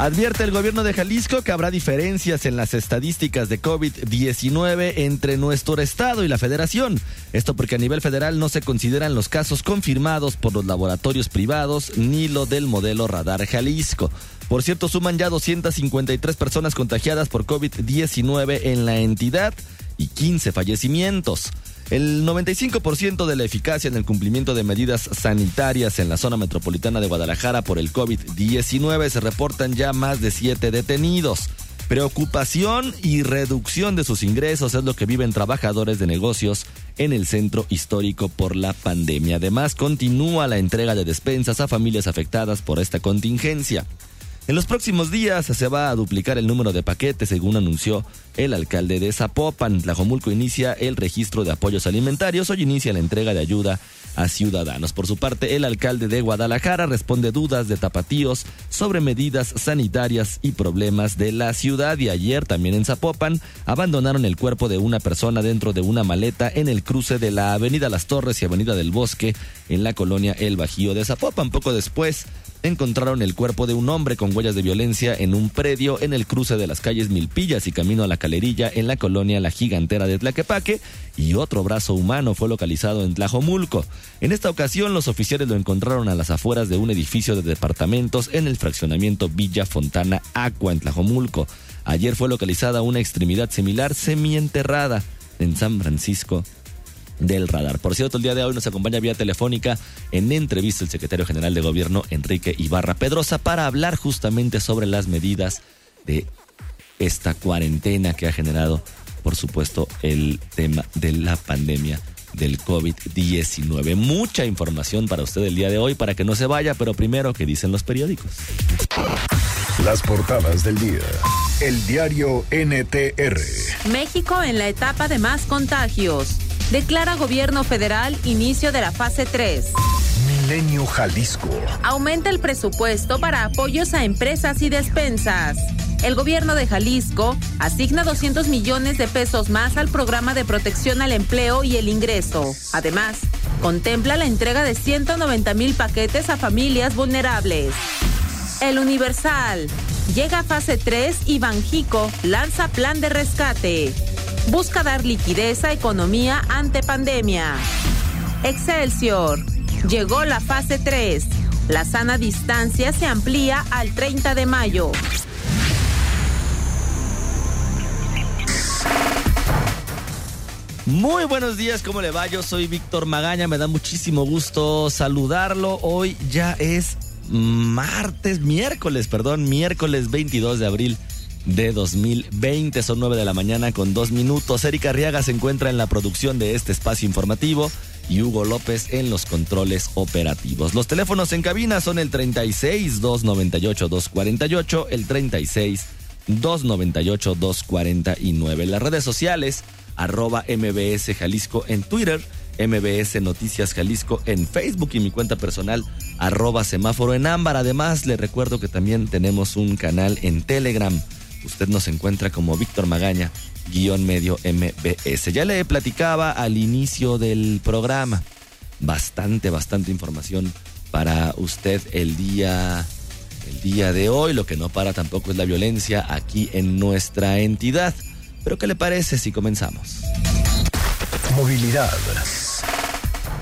Advierte el gobierno de Jalisco que habrá diferencias en las estadísticas de COVID-19 entre nuestro estado y la federación. Esto porque a nivel federal no se consideran los casos confirmados por los laboratorios privados ni lo del modelo Radar Jalisco. Por cierto, suman ya 253 personas contagiadas por COVID-19 en la entidad y 15 fallecimientos. El 95% de la eficacia en el cumplimiento de medidas sanitarias en la zona metropolitana de Guadalajara por el COVID-19 se reportan ya más de siete detenidos. Preocupación y reducción de sus ingresos es lo que viven trabajadores de negocios en el centro histórico por la pandemia. Además, continúa la entrega de despensas a familias afectadas por esta contingencia. En los próximos días se va a duplicar el número de paquetes, según anunció el alcalde de Zapopan. Tlajomulco inicia el registro de apoyos alimentarios. Hoy inicia la entrega de ayuda a ciudadanos. Por su parte, el alcalde de Guadalajara responde dudas de tapatíos sobre medidas sanitarias y problemas de la ciudad. Y ayer también en Zapopan abandonaron el cuerpo de una persona dentro de una maleta en el cruce de la Avenida Las Torres y Avenida del Bosque en la colonia El Bajío de Zapopan. Poco después encontraron el cuerpo de un hombre con huellas de violencia en un predio en el cruce de las calles Milpillas y camino a la Calerilla en la colonia La Gigantera de Tlaquepaque y otro brazo humano fue localizado en Tlajomulco. En esta ocasión los oficiales lo encontraron a las afueras de un edificio de departamentos en el fraccionamiento Villa Fontana Aqua en Tlajomulco. Ayer fue localizada una extremidad similar semienterrada en San Francisco del radar. Por cierto, el día de hoy nos acompaña vía telefónica en entrevista el secretario general de gobierno Enrique Ibarra Pedrosa para hablar justamente sobre las medidas de esta cuarentena que ha generado, por supuesto, el tema de la pandemia del COVID-19. Mucha información para usted el día de hoy para que no se vaya, pero primero, ¿qué dicen los periódicos? Las portadas del día. El diario NTR. México en la etapa de más contagios. Declara gobierno federal inicio de la fase 3. Milenio Jalisco. Aumenta el presupuesto para apoyos a empresas y despensas. El gobierno de Jalisco asigna 200 millones de pesos más al programa de protección al empleo y el ingreso. Además, contempla la entrega de 190 mil paquetes a familias vulnerables. El Universal. Llega a fase 3 y Banjico lanza plan de rescate busca dar liquidez a economía ante pandemia. Excelsior. Llegó la fase 3. La sana distancia se amplía al 30 de mayo. Muy buenos días, ¿cómo le va? Yo soy Víctor Magaña, me da muchísimo gusto saludarlo. Hoy ya es martes, miércoles, perdón, miércoles 22 de abril de 2020. Son 9 de la mañana con dos minutos. Erika Arriaga se encuentra en la producción de este espacio informativo y Hugo López en los controles operativos. Los teléfonos en cabina son el 36 298 248, el 36 298 249. Las redes sociales arroba MBS Jalisco en Twitter, MBS Noticias Jalisco en Facebook y mi cuenta personal arroba semáforo en ámbar. Además, le recuerdo que también tenemos un canal en Telegram Usted nos encuentra como Víctor Magaña, guion medio MBS. Ya le platicaba al inicio del programa. Bastante, bastante información para usted el día, el día de hoy. Lo que no para tampoco es la violencia aquí en nuestra entidad. Pero ¿qué le parece si comenzamos? Movilidad.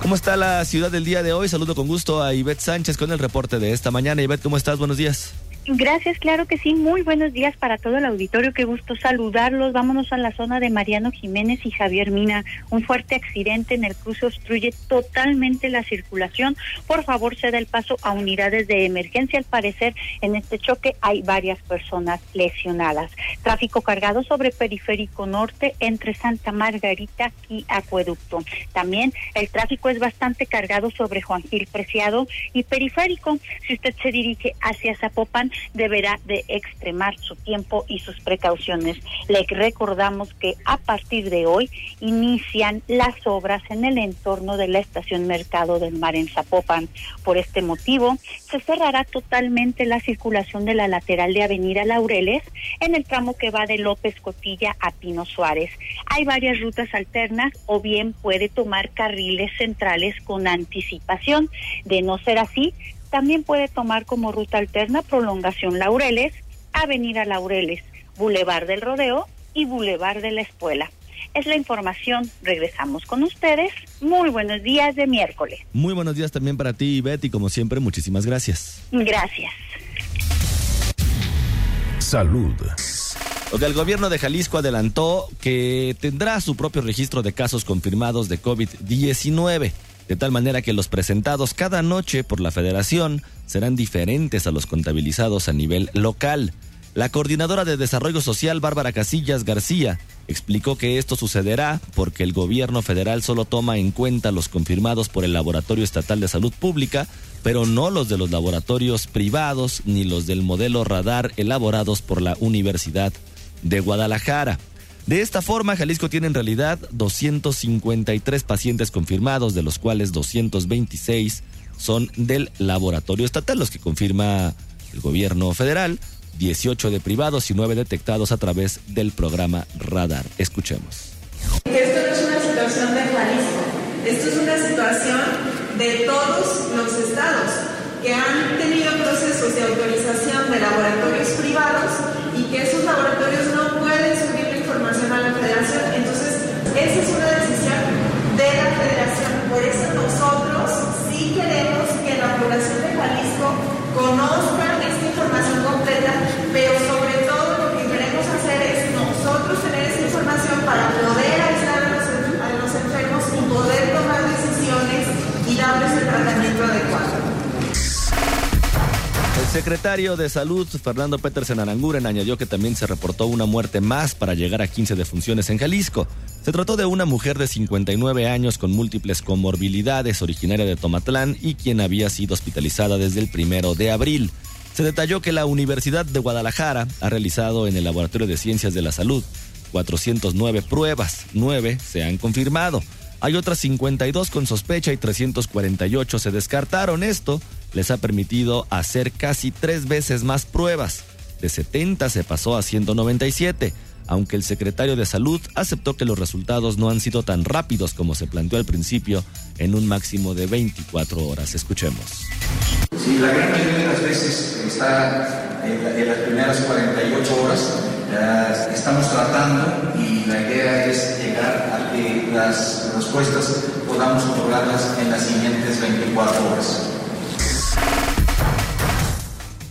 ¿Cómo está la ciudad del día de hoy? Saludo con gusto a Ivette Sánchez con el reporte de esta mañana. Ivette, ¿cómo estás? Buenos días. Gracias, claro que sí. Muy buenos días para todo el auditorio. Qué gusto saludarlos. Vámonos a la zona de Mariano Jiménez y Javier Mina. Un fuerte accidente en el cruce obstruye totalmente la circulación. Por favor, se da el paso a unidades de emergencia. Al parecer, en este choque hay varias personas lesionadas. Tráfico cargado sobre Periférico Norte entre Santa Margarita y Acueducto. También el tráfico es bastante cargado sobre Juan Gil Preciado y Periférico. Si usted se dirige hacia Zapopan, deberá de extremar su tiempo y sus precauciones. Le recordamos que a partir de hoy inician las obras en el entorno de la estación Mercado del Mar en Zapopan. Por este motivo, se cerrará totalmente la circulación de la lateral de Avenida Laureles en el tramo que va de López Cotilla a Pino Suárez. Hay varias rutas alternas o bien puede tomar carriles centrales con anticipación. De no ser así, también puede tomar como ruta alterna prolongación Laureles, Avenida Laureles, Boulevard del Rodeo y Boulevard de la Escuela. Es la información. Regresamos con ustedes. Muy buenos días de miércoles. Muy buenos días también para ti, Betty. Como siempre, muchísimas gracias. Gracias. Salud. el gobierno de Jalisco adelantó que tendrá su propio registro de casos confirmados de COVID-19 de tal manera que los presentados cada noche por la federación serán diferentes a los contabilizados a nivel local. La coordinadora de Desarrollo Social, Bárbara Casillas García, explicó que esto sucederá porque el gobierno federal solo toma en cuenta los confirmados por el Laboratorio Estatal de Salud Pública, pero no los de los laboratorios privados ni los del modelo radar elaborados por la Universidad de Guadalajara. De esta forma, Jalisco tiene en realidad 253 pacientes confirmados, de los cuales 226 son del laboratorio estatal, los que confirma el gobierno federal, 18 de privados y 9 detectados a través del programa Radar. Escuchemos. Esto no es una situación de Jalisco, esto es una situación de todos los estados que han tenido procesos de autorización de laboratorios privados y que esos laboratorios no pueden subir información a la federación. Entonces, esa es una decisión de la federación. Por eso nosotros sí queremos que la población de Jalisco conozca esta información completa, pero sobre todo lo que queremos hacer es nosotros tener esa información para poder aislar a los, a los enfermos y poder tomar decisiones y darles el tratamiento adecuado. El secretario de Salud, Fernando Petersen Aranguren, añadió que también se reportó una muerte más para llegar a 15 defunciones en Jalisco. Se trató de una mujer de 59 años con múltiples comorbilidades, originaria de Tomatlán y quien había sido hospitalizada desde el primero de abril. Se detalló que la Universidad de Guadalajara ha realizado en el Laboratorio de Ciencias de la Salud 409 pruebas, 9 se han confirmado. Hay otras 52 con sospecha y 348 se descartaron. Esto les ha permitido hacer casi tres veces más pruebas. De 70 se pasó a 197, aunque el secretario de Salud aceptó que los resultados no han sido tan rápidos como se planteó al principio, en un máximo de 24 horas. Escuchemos. Sí, la gran mayoría de las veces está en, las primeras 48 horas. estamos tratando y la idea es llegar a que las respuestas podamos otorgarlas en las siguientes 24 horas.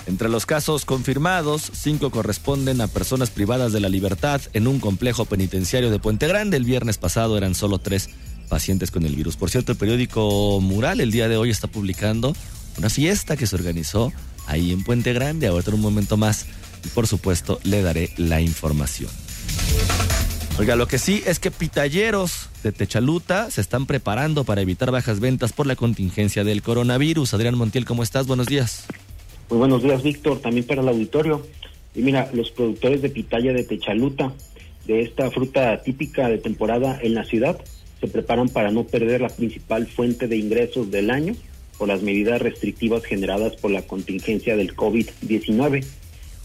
Entre los casos confirmados, cinco corresponden a personas privadas de la libertad en un complejo penitenciario de Puente Grande. El viernes pasado eran solo tres pacientes con el virus. Por cierto, el periódico Mural el día de hoy está publicando una fiesta que se organizó ahí en Puente Grande. Ahorita un momento más y por supuesto le daré la información. Oiga, lo que sí es que pitalleros de Techaluta se están preparando para evitar bajas ventas por la contingencia del coronavirus. Adrián Montiel, ¿cómo estás? Buenos días. Muy buenos días, Víctor, también para el auditorio. Y mira, los productores de pitaya de Techaluta, de esta fruta típica de temporada en la ciudad, se preparan para no perder la principal fuente de ingresos del año por las medidas restrictivas generadas por la contingencia del COVID-19.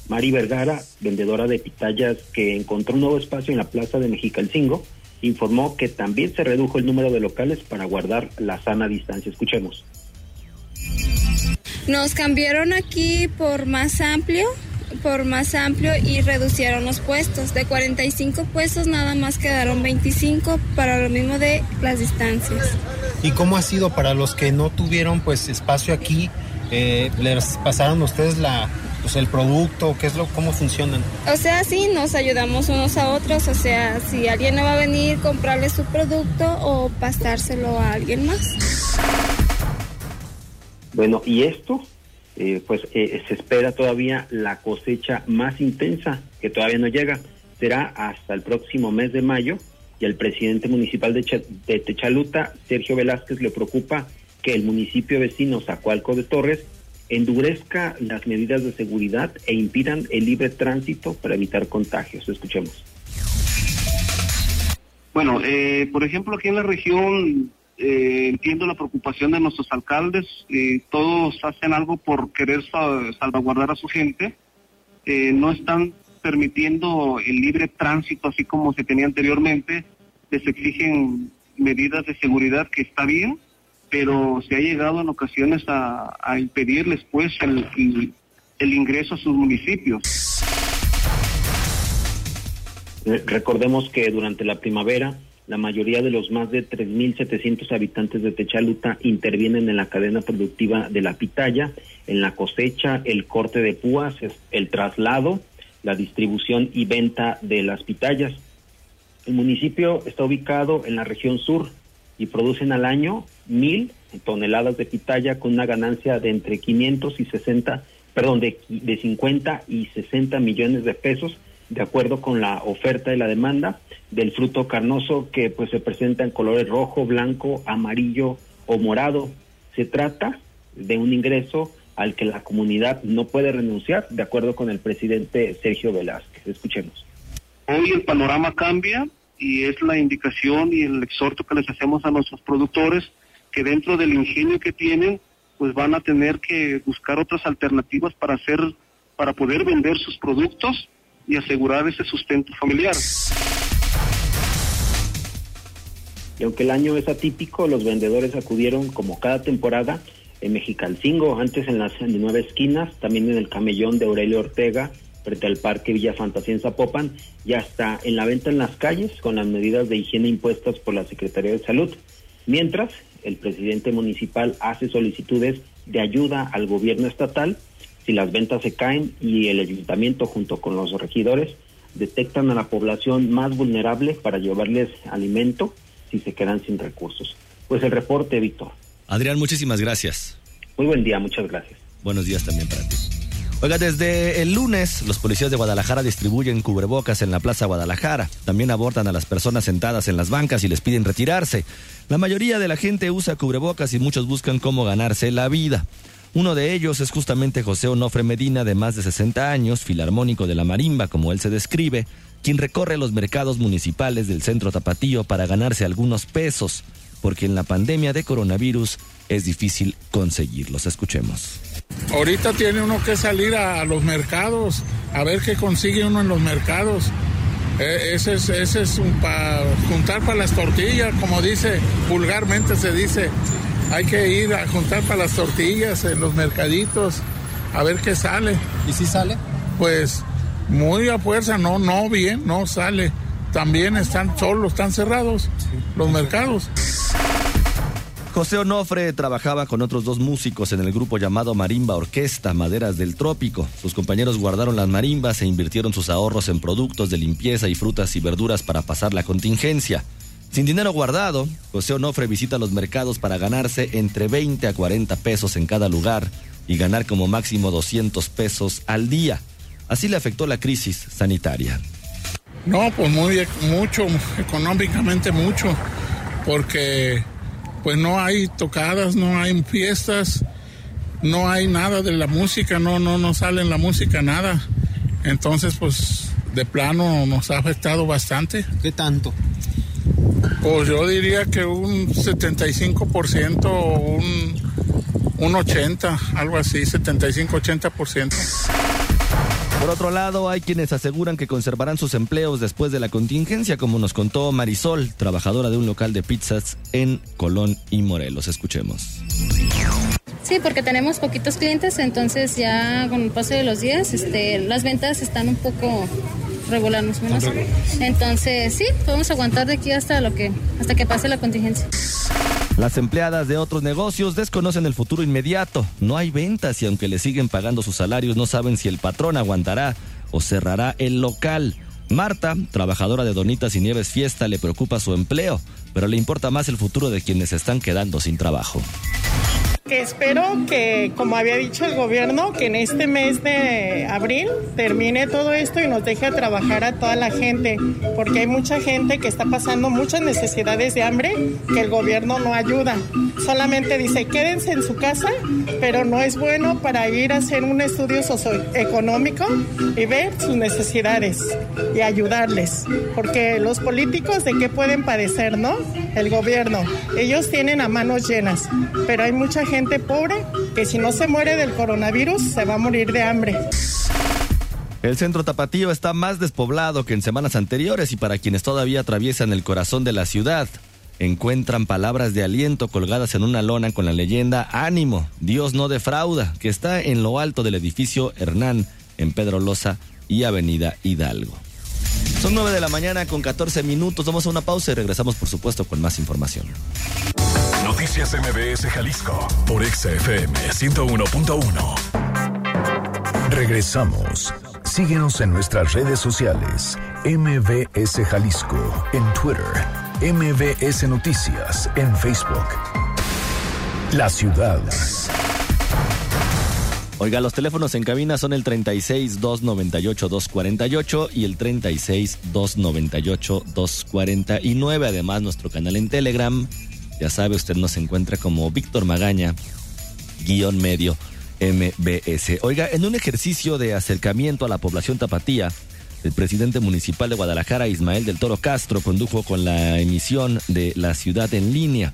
Mari Vergara, vendedora de pitayas que encontró un nuevo espacio en la plaza de Mexicalcingo, informó que también se redujo el número de locales para guardar la sana distancia. Escuchemos. Nos cambiaron aquí por más amplio, por más amplio y reducieron los puestos. De 45 puestos nada más quedaron 25 para lo mismo de las distancias. ¿Y cómo ha sido para los que no tuvieron pues espacio aquí? Eh, ¿Les pasaron ustedes la, pues, el producto? ¿Qué es lo, cómo funcionan? O sea, sí, nos ayudamos unos a otros. O sea, si alguien no va a venir, comprarle su producto o pasárselo a alguien más. Bueno, y esto, eh, pues eh, se espera todavía la cosecha más intensa, que todavía no llega. Será hasta el próximo mes de mayo y al presidente municipal de, de Techaluta, Sergio Velázquez, le preocupa que el municipio vecino Zacualco de Torres endurezca las medidas de seguridad e impidan el libre tránsito para evitar contagios. Escuchemos. Bueno, eh, por ejemplo, aquí en la región eh, entiendo la preocupación de nuestros alcaldes, eh, todos hacen algo por querer salvaguardar a su gente, eh, no están permitiendo el libre tránsito así como se tenía anteriormente, les exigen medidas de seguridad que está bien, pero se ha llegado en ocasiones a, impedirles pues el, el ingreso a sus municipios. Recordemos que durante la primavera la mayoría de los más de 3.700 habitantes de Techaluta intervienen en la cadena productiva de la pitaya, en la cosecha, el corte de púas, el traslado, la distribución y venta de las pitayas. El municipio está ubicado en la región sur y producen al año mil toneladas de pitaya con una ganancia de entre 500 y 60, perdón, de, de 50 y 60 millones de pesos de acuerdo con la oferta y la demanda del fruto carnoso que pues se presenta en colores rojo, blanco, amarillo o morado. Se trata de un ingreso al que la comunidad no puede renunciar, de acuerdo con el presidente Sergio Velázquez. Escuchemos. Hoy el panorama cambia y es la indicación y el exhorto que les hacemos a nuestros productores que dentro del ingenio que tienen, pues van a tener que buscar otras alternativas para hacer, para poder vender sus productos y asegurar ese sustento familiar. Y aunque el año es atípico, los vendedores acudieron como cada temporada en Mexicalcingo, antes en las nueve esquinas, también en el camellón de Aurelio Ortega, frente al Parque Villa Fantasía en Zapopan, y hasta en la venta en las calles con las medidas de higiene impuestas por la Secretaría de Salud. Mientras, el presidente municipal hace solicitudes de ayuda al gobierno estatal si las ventas se caen y el ayuntamiento junto con los regidores detectan a la población más vulnerable para llevarles alimento si se quedan sin recursos. Pues el reporte, Víctor. Adrián, muchísimas gracias. Muy buen día, muchas gracias. Buenos días también para ti. Oiga, desde el lunes los policías de Guadalajara distribuyen cubrebocas en la Plaza Guadalajara. También abordan a las personas sentadas en las bancas y les piden retirarse. La mayoría de la gente usa cubrebocas y muchos buscan cómo ganarse la vida. Uno de ellos es justamente José Onofre Medina, de más de 60 años, filarmónico de la marimba, como él se describe, quien recorre los mercados municipales del centro tapatío para ganarse algunos pesos, porque en la pandemia de coronavirus es difícil conseguirlos. Escuchemos. Ahorita tiene uno que salir a los mercados, a ver qué consigue uno en los mercados. E, ese es, ese es para juntar para las tortillas, como dice, vulgarmente se dice, hay que ir a juntar para las tortillas en los mercaditos, a ver qué sale. ¿Y si sale? Pues muy a fuerza, no, no bien, no sale. También están solos, están cerrados los mercados. José Onofre trabajaba con otros dos músicos en el grupo llamado Marimba Orquesta Maderas del Trópico. Sus compañeros guardaron las marimbas e invirtieron sus ahorros en productos de limpieza y frutas y verduras para pasar la contingencia. Sin dinero guardado, José Onofre visita los mercados para ganarse entre 20 a 40 pesos en cada lugar y ganar como máximo 200 pesos al día. Así le afectó la crisis sanitaria. No, pues muy mucho, económicamente mucho, porque pues no hay tocadas, no hay fiestas, no hay nada de la música, no, no, no sale en la música nada. Entonces, pues de plano nos ha afectado bastante. ¿Qué tanto? Pues yo diría que un 75% o un, un 80%, algo así, 75-80%. Por otro lado, hay quienes aseguran que conservarán sus empleos después de la contingencia, como nos contó Marisol, trabajadora de un local de pizzas en Colón y Morelos. Escuchemos. Sí, porque tenemos poquitos clientes, entonces ya con el paso de los días, este, las ventas están un poco regularnos menos. Entonces, sí, podemos aguantar de aquí hasta lo que hasta que pase la contingencia. Las empleadas de otros negocios desconocen el futuro inmediato. No hay ventas y aunque le siguen pagando sus salarios, no saben si el patrón aguantará o cerrará el local. Marta, trabajadora de Donitas y Nieves Fiesta, le preocupa su empleo, pero le importa más el futuro de quienes están quedando sin trabajo. Espero que, como había dicho el gobierno, que en este mes de abril termine todo esto y nos deje trabajar a toda la gente, porque hay mucha gente que está pasando muchas necesidades de hambre que el gobierno no ayuda. Solamente dice, quédense en su casa, pero no es bueno para ir a hacer un estudio socioeconómico y ver sus necesidades y ayudarles, porque los políticos de qué pueden padecer, ¿no? El gobierno. Ellos tienen a manos llenas, pero hay mucha gente pobre que si no se muere del coronavirus se va a morir de hambre. El centro tapatío está más despoblado que en semanas anteriores y para quienes todavía atraviesan el corazón de la ciudad, encuentran palabras de aliento colgadas en una lona con la leyenda Ánimo, Dios no defrauda, que está en lo alto del edificio Hernán, en Pedro Loza y Avenida Hidalgo. Son 9 de la mañana con 14 minutos. Vamos a una pausa y regresamos, por supuesto, con más información. Noticias MBS Jalisco por XFM 101.1. Regresamos. Síguenos en nuestras redes sociales. MBS Jalisco en Twitter. MBS Noticias en Facebook. La ciudad. Oiga, los teléfonos en cabina son el 36 298 248 y el 36 298 249. Además, nuestro canal en Telegram, ya sabe, usted nos encuentra como Víctor Magaña, guion medio MBS. Oiga, en un ejercicio de acercamiento a la población tapatía, el presidente municipal de Guadalajara, Ismael del Toro Castro, condujo con la emisión de La Ciudad en Línea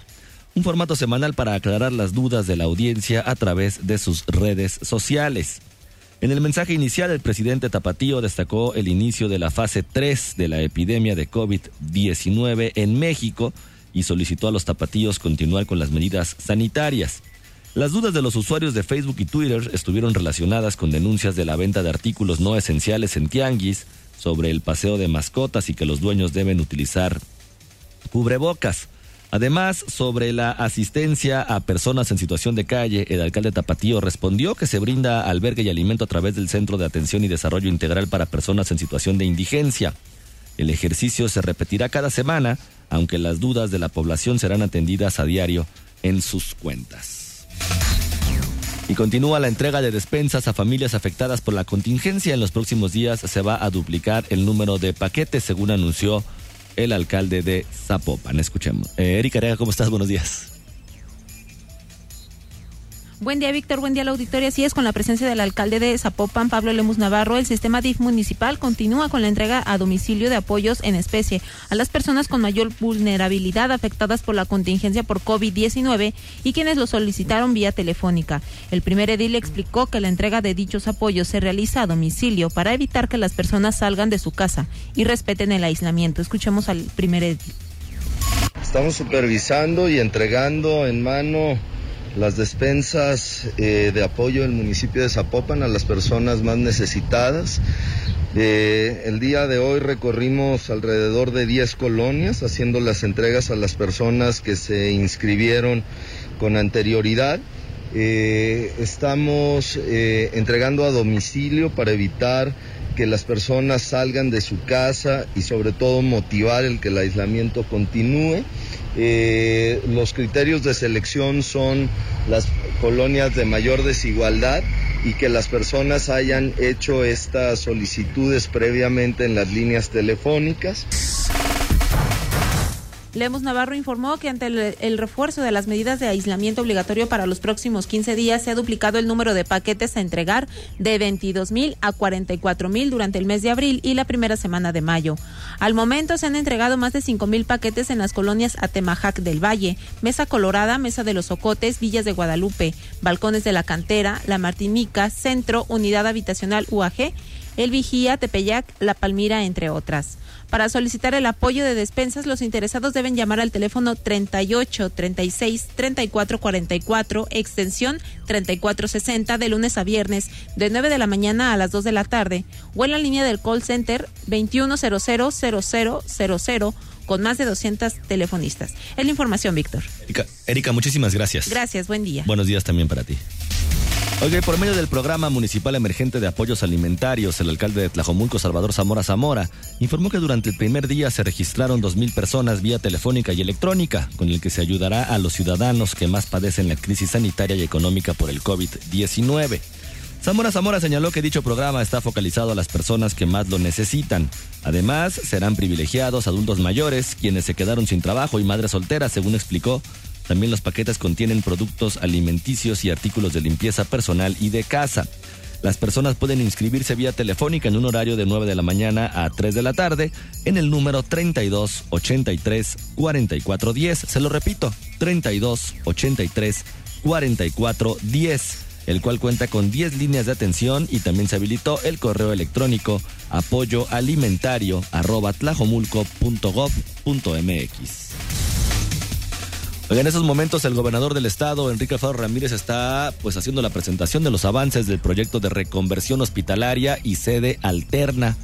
un formato semanal para aclarar las dudas de la audiencia a través de sus redes sociales. En el mensaje inicial, el presidente Tapatío destacó el inicio de la fase 3 de la epidemia de COVID-19 en México y solicitó a los tapatíos continuar con las medidas sanitarias. Las dudas de los usuarios de Facebook y Twitter estuvieron relacionadas con denuncias de la venta de artículos no esenciales en tianguis, sobre el paseo de mascotas y que los dueños deben utilizar cubrebocas. Además, sobre la asistencia a personas en situación de calle, el alcalde Tapatío respondió que se brinda albergue y alimento a través del Centro de Atención y Desarrollo Integral para Personas en Situación de Indigencia. El ejercicio se repetirá cada semana, aunque las dudas de la población serán atendidas a diario en sus cuentas. Y continúa la entrega de despensas a familias afectadas por la contingencia. En los próximos días se va a duplicar el número de paquetes, según anunció el alcalde de Zapopan. Escuchemos. Eh, Erika Arega, ¿cómo estás? Buenos días. Buen día, Víctor. Buen día, la auditoria. Así es, con la presencia del alcalde de Zapopan, Pablo Lemus Navarro, el sistema DIF municipal continúa con la entrega a domicilio de apoyos en especie a las personas con mayor vulnerabilidad afectadas por la contingencia por COVID-19 y quienes lo solicitaron vía telefónica. El primer edil explicó que la entrega de dichos apoyos se realiza a domicilio para evitar que las personas salgan de su casa y respeten el aislamiento. Escuchemos al primer edil. Estamos supervisando y entregando en mano las despensas eh, de apoyo del municipio de Zapopan a las personas más necesitadas. Eh, el día de hoy recorrimos alrededor de 10 colonias haciendo las entregas a las personas que se inscribieron con anterioridad. Eh, estamos entregando a domicilio para evitar que las personas salgan de su casa y sobre todo motivar el que el aislamiento continúe. Eh, los criterios de selección son las colonias de mayor desigualdad y que las personas hayan hecho estas solicitudes previamente en las líneas telefónicas. Lemos Navarro informó que ante el, refuerzo de las medidas de aislamiento obligatorio para los próximos 15 días se ha duplicado el número de paquetes a entregar de 22 mil a 44 mil durante el mes de abril y la primera semana de mayo. Al momento se han entregado más de 5 mil paquetes en las colonias Atemajac del Valle, Mesa Colorada, Mesa de los Ocotes, Villas de Guadalupe, Balcones de la Cantera, La Martinica, Centro, Unidad Habitacional UAG, El Vigía, Tepeyac, La Palmira, entre otras. Para solicitar el apoyo de despensas, los interesados deben llamar al teléfono 38 36 34 44, extensión 3460, de lunes a viernes, de 9 de la mañana a las 2 de la tarde, o en la línea del call center 21000000 con más de 200 telefonistas. Es la información, Víctor. Erika, Erika, muchísimas gracias. Gracias, buen día. Buenos días también para ti. Oye, por medio del programa municipal emergente de apoyos alimentarios, el alcalde de Tlajomulco, Salvador Zamora Zamora, informó que durante el primer día se registraron 2.000 personas vía telefónica y electrónica, con el que se ayudará a los ciudadanos que más padecen la crisis sanitaria y económica por el COVID-19. Zamora Zamora señaló que dicho programa está focalizado a las personas que más lo necesitan. Además, serán privilegiados adultos mayores, quienes se quedaron sin trabajo y madres solteras, según explicó también los paquetes contienen productos alimenticios y artículos de limpieza personal y de casa. Las personas pueden inscribirse vía telefónica en un horario de 9 de la mañana a 3 de la tarde en el número 32 83 44 10. Se lo repito, 32 83 44 10, el cual cuenta con 10 líneas de atención y también se habilitó el correo electrónico apoyo alimentario arroba en esos momentos el gobernador del estado, Enrique Alfaro Ramírez, está pues haciendo la presentación de los avances del proyecto de reconversión hospitalaria y sede alterna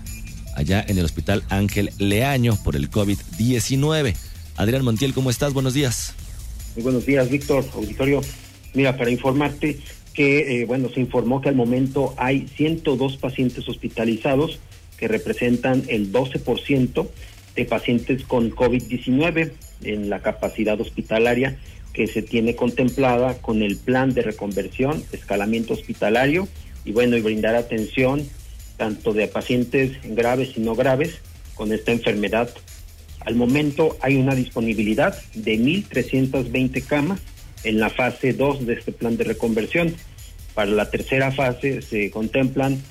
allá en el Hospital Ángel Leaño por el COVID-19. Adrián Montiel, ¿cómo estás? Buenos días. Muy buenos días, Víctor, auditorio. Mira, para informarte que, eh, bueno, se informó que al momento hay 102 pacientes hospitalizados que representan el 12% de pacientes con COVID-19 en la capacidad hospitalaria que se tiene contemplada con el plan de reconversión, escalamiento hospitalario y bueno, y brindar atención tanto de pacientes graves y no graves con esta enfermedad. Al momento hay una disponibilidad de 1.320 camas en la fase 2 de este plan de reconversión. Para la tercera fase se contemplan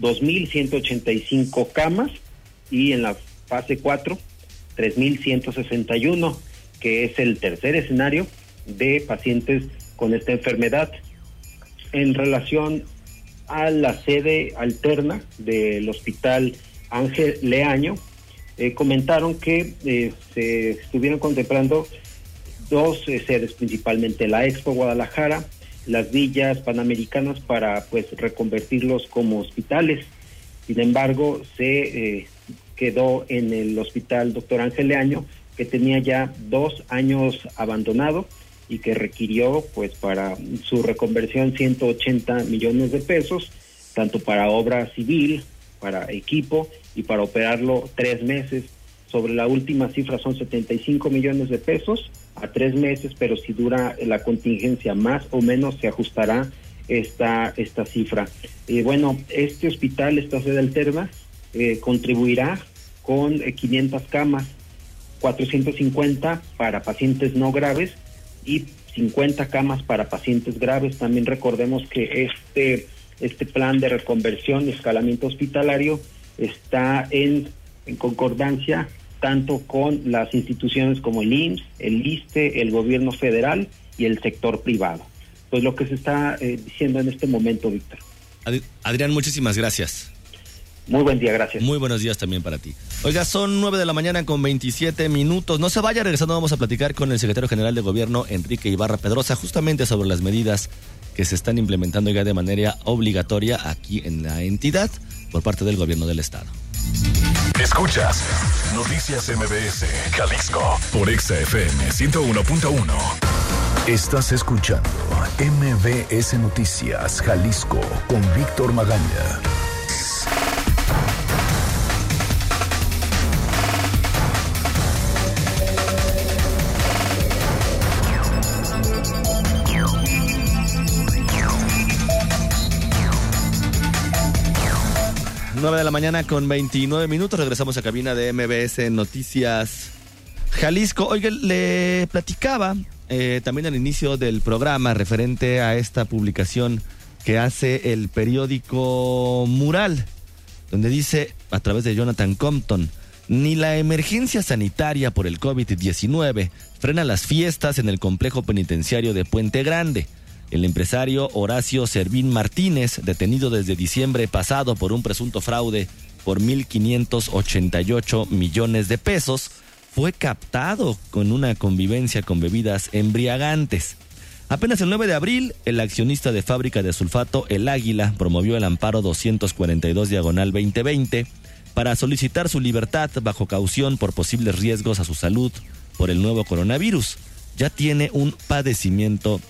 2.185 camas y en la fase 4 3.161, que es el tercer escenario de pacientes con esta enfermedad. En relación a la sede alterna del Hospital Ángel Leaño, eh, comentaron que eh, se estuvieron contemplando dos eh, sedes, principalmente la Expo Guadalajara, las villas panamericanas para pues reconvertirlos como hospitales. Sin embargo, se quedó en el hospital doctor Ángel Leaño, que tenía ya dos años abandonado y que requirió pues para su reconversión 180 millones de pesos, tanto para obra civil, para equipo y para operarlo tres meses. Sobre la última cifra son 75 millones de pesos a tres meses, pero si dura la contingencia más o menos se ajustará esta, esta cifra. y bueno, este hospital, esta sede alterna, eh, contribuirá con 500 eh, camas, 450 para pacientes no graves y 50 camas para pacientes graves. También recordemos que este, este plan de reconversión y escalamiento hospitalario está en, en concordancia tanto con las instituciones como el IMSS, el ISTE, el gobierno federal y el sector privado. Pues lo que se está eh, diciendo en este momento, Víctor. Adrián, muchísimas gracias. Muy buen día, gracias. Muy buenos días también para ti. Oiga, son 9 de la mañana con 27 minutos. No se vaya, regresando vamos a platicar con el secretario general de gobierno, Enrique Ibarra Pedrosa, justamente sobre las medidas que se están implementando ya de manera obligatoria aquí en la entidad por parte del gobierno del estado. Escuchas Noticias MBS, Jalisco, por XFM 101.1. Estás escuchando MBS Noticias, Jalisco, con Víctor Magaña. 9 de la mañana con 29 minutos. Regresamos a cabina de MBS Noticias Jalisco. Oiga, le platicaba eh, también al inicio del programa referente a esta publicación que hace el periódico Mural, donde dice a través de Jonathan Compton, ni la emergencia sanitaria por el COVID-19 frena las fiestas en el complejo penitenciario de Puente Grande. El empresario Horacio Servín Martínez, detenido desde diciembre pasado por un presunto fraude por 1.588 millones de pesos, fue captado con una convivencia con bebidas embriagantes. Apenas el 9 de abril, el accionista de fábrica de sulfato El Águila promovió el amparo 242 diagonal 2020 para solicitar su libertad bajo caución por posibles riesgos a su salud por el nuevo coronavirus. Ya tiene un padecimiento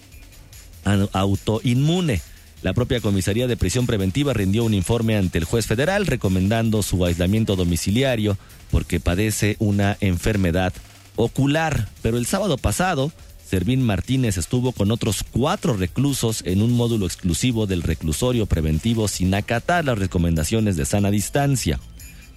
autoinmune. La propia comisaría de prisión preventiva rindió un informe ante el juez federal recomendando su aislamiento domiciliario porque padece una enfermedad ocular. Pero el sábado pasado, Servín Martínez estuvo con otros cuatro reclusos en un módulo exclusivo del reclusorio preventivo sin acatar las recomendaciones de sana distancia.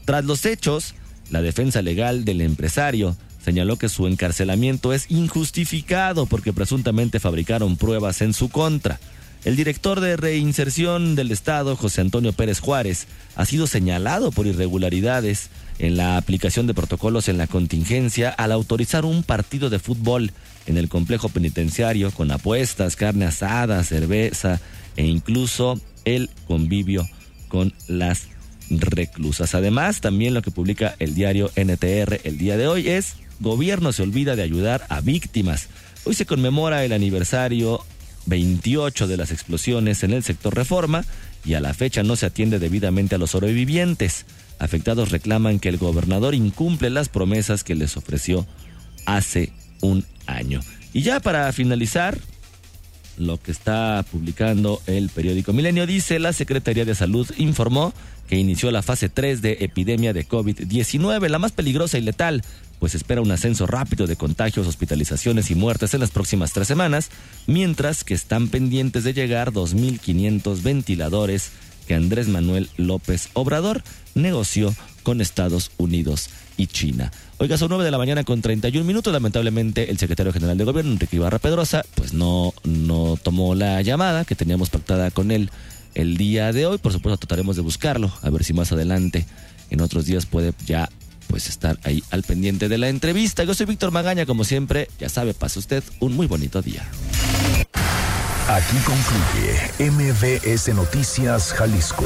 Tras los hechos, la defensa legal del empresario señaló que su encarcelamiento es injustificado porque presuntamente fabricaron pruebas en su contra. El director de reinserción del Estado, José Antonio Pérez Juárez, ha sido señalado por irregularidades en la aplicación de protocolos en la contingencia al autorizar un partido de fútbol en el complejo penitenciario con apuestas, carne asada, cerveza e incluso el convivio con las reclusas. Además, también lo que publica el diario NTR el día de hoy es Gobierno se olvida de ayudar a víctimas. Hoy se conmemora el aniversario 28 de las explosiones en el sector Reforma y a la fecha no se atiende debidamente a los sobrevivientes. Afectados reclaman que el gobernador incumple las promesas que les ofreció hace un año. Y ya para finalizar, lo que está publicando el periódico Milenio dice, la Secretaría de Salud informó que inició la fase 3 de epidemia de COVID-19, la más peligrosa y letal, pues espera un ascenso rápido de contagios, hospitalizaciones y muertes en las próximas tres semanas, mientras que están pendientes de llegar 2.500 ventiladores que Andrés Manuel López Obrador negoció con Estados Unidos y China. Oiga, son 9 de la mañana con 31 minutos. Lamentablemente, el secretario general de gobierno, Enrique Ibarra Pedrosa, pues no, no tomó la llamada que teníamos pactada con él el día de hoy. Por supuesto, trataremos de buscarlo, a ver si más adelante, en otros días, puede ya pues estar ahí al pendiente de la entrevista. Yo soy Víctor Magaña, como siempre, ya sabe, pase usted un muy bonito día. Aquí concluye MBS Noticias Jalisco.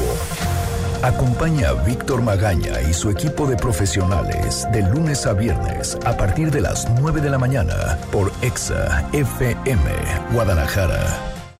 Acompaña a Víctor Magaña y su equipo de profesionales de lunes a viernes a partir de las 9 de la mañana por EXA FM Guadalajara